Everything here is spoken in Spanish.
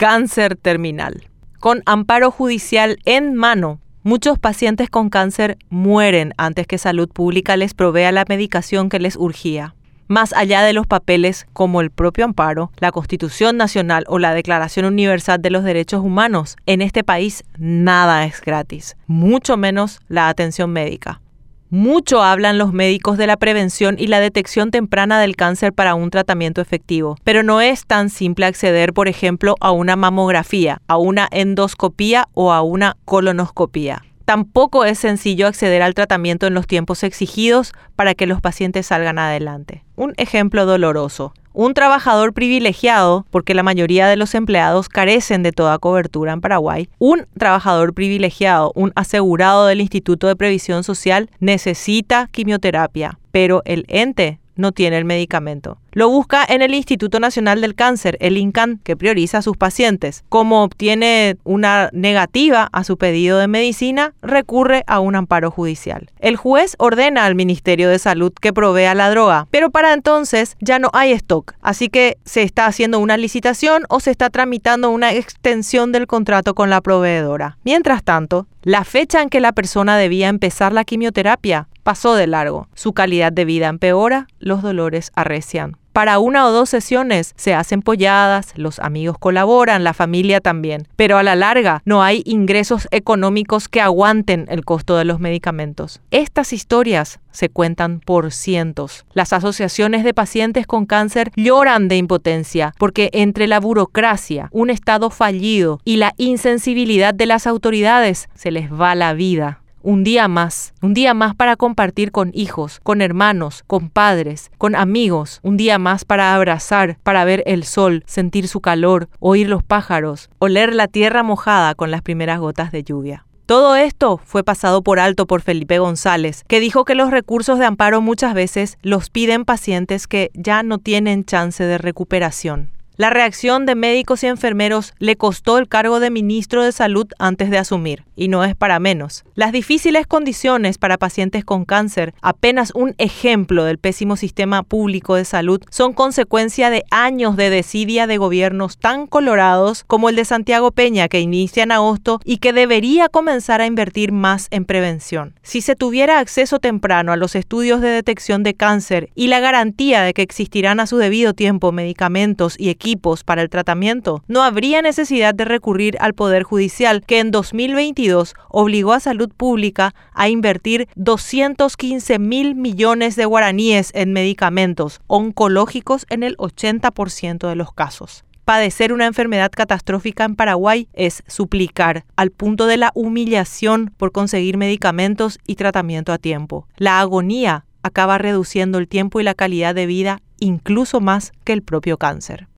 cáncer terminal. Con amparo judicial en mano, muchos pacientes con cáncer mueren antes que salud pública les provea la medicación que les urgía. Más allá de los papeles como el propio amparo, la Constitución Nacional o la Declaración Universal de los Derechos Humanos, en este país nada es gratis, mucho menos la atención médica. Mucho hablan los médicos de la prevención y la detección temprana del cáncer para un tratamiento efectivo, pero no es tan simple acceder, por ejemplo, a una mamografía, a una endoscopía o a una colonoscopía. Tampoco es sencillo acceder al tratamiento en los tiempos exigidos para que los pacientes salgan adelante. Un ejemplo doloroso. Un trabajador privilegiado, porque la mayoría de los empleados carecen de toda cobertura en Paraguay, un trabajador privilegiado, un asegurado del Instituto de Previsión Social, necesita quimioterapia, pero el ente no tiene el medicamento. Lo busca en el Instituto Nacional del Cáncer, el INCAN, que prioriza a sus pacientes. Como obtiene una negativa a su pedido de medicina, recurre a un amparo judicial. El juez ordena al Ministerio de Salud que provea la droga, pero para entonces ya no hay stock, así que se está haciendo una licitación o se está tramitando una extensión del contrato con la proveedora. Mientras tanto, la fecha en que la persona debía empezar la quimioterapia pasó de largo. Su calidad de vida empeora, los dolores arrecian. Para una o dos sesiones se hacen polladas, los amigos colaboran, la familia también, pero a la larga no hay ingresos económicos que aguanten el costo de los medicamentos. Estas historias se cuentan por cientos. Las asociaciones de pacientes con cáncer lloran de impotencia porque entre la burocracia, un estado fallido y la insensibilidad de las autoridades se les va la vida un día más, un día más para compartir con hijos, con hermanos, con padres, con amigos, un día más para abrazar, para ver el sol, sentir su calor, oír los pájaros, oler la tierra mojada con las primeras gotas de lluvia. Todo esto fue pasado por alto por Felipe González, que dijo que los recursos de amparo muchas veces los piden pacientes que ya no tienen chance de recuperación. La reacción de médicos y enfermeros le costó el cargo de ministro de Salud antes de asumir, y no es para menos. Las difíciles condiciones para pacientes con cáncer, apenas un ejemplo del pésimo sistema público de salud, son consecuencia de años de desidia de gobiernos tan colorados como el de Santiago Peña, que inicia en agosto y que debería comenzar a invertir más en prevención. Si se tuviera acceso temprano a los estudios de detección de cáncer y la garantía de que existirán a su debido tiempo medicamentos y equipos, para el tratamiento, no habría necesidad de recurrir al Poder Judicial, que en 2022 obligó a Salud Pública a invertir 215 mil millones de guaraníes en medicamentos oncológicos en el 80% de los casos padecer una enfermedad catastrófica en Paraguay es suplicar, al punto de la humillación por conseguir medicamentos y tratamiento a tiempo. La agonía acaba reduciendo el tiempo y la calidad de vida incluso más que el propio cáncer.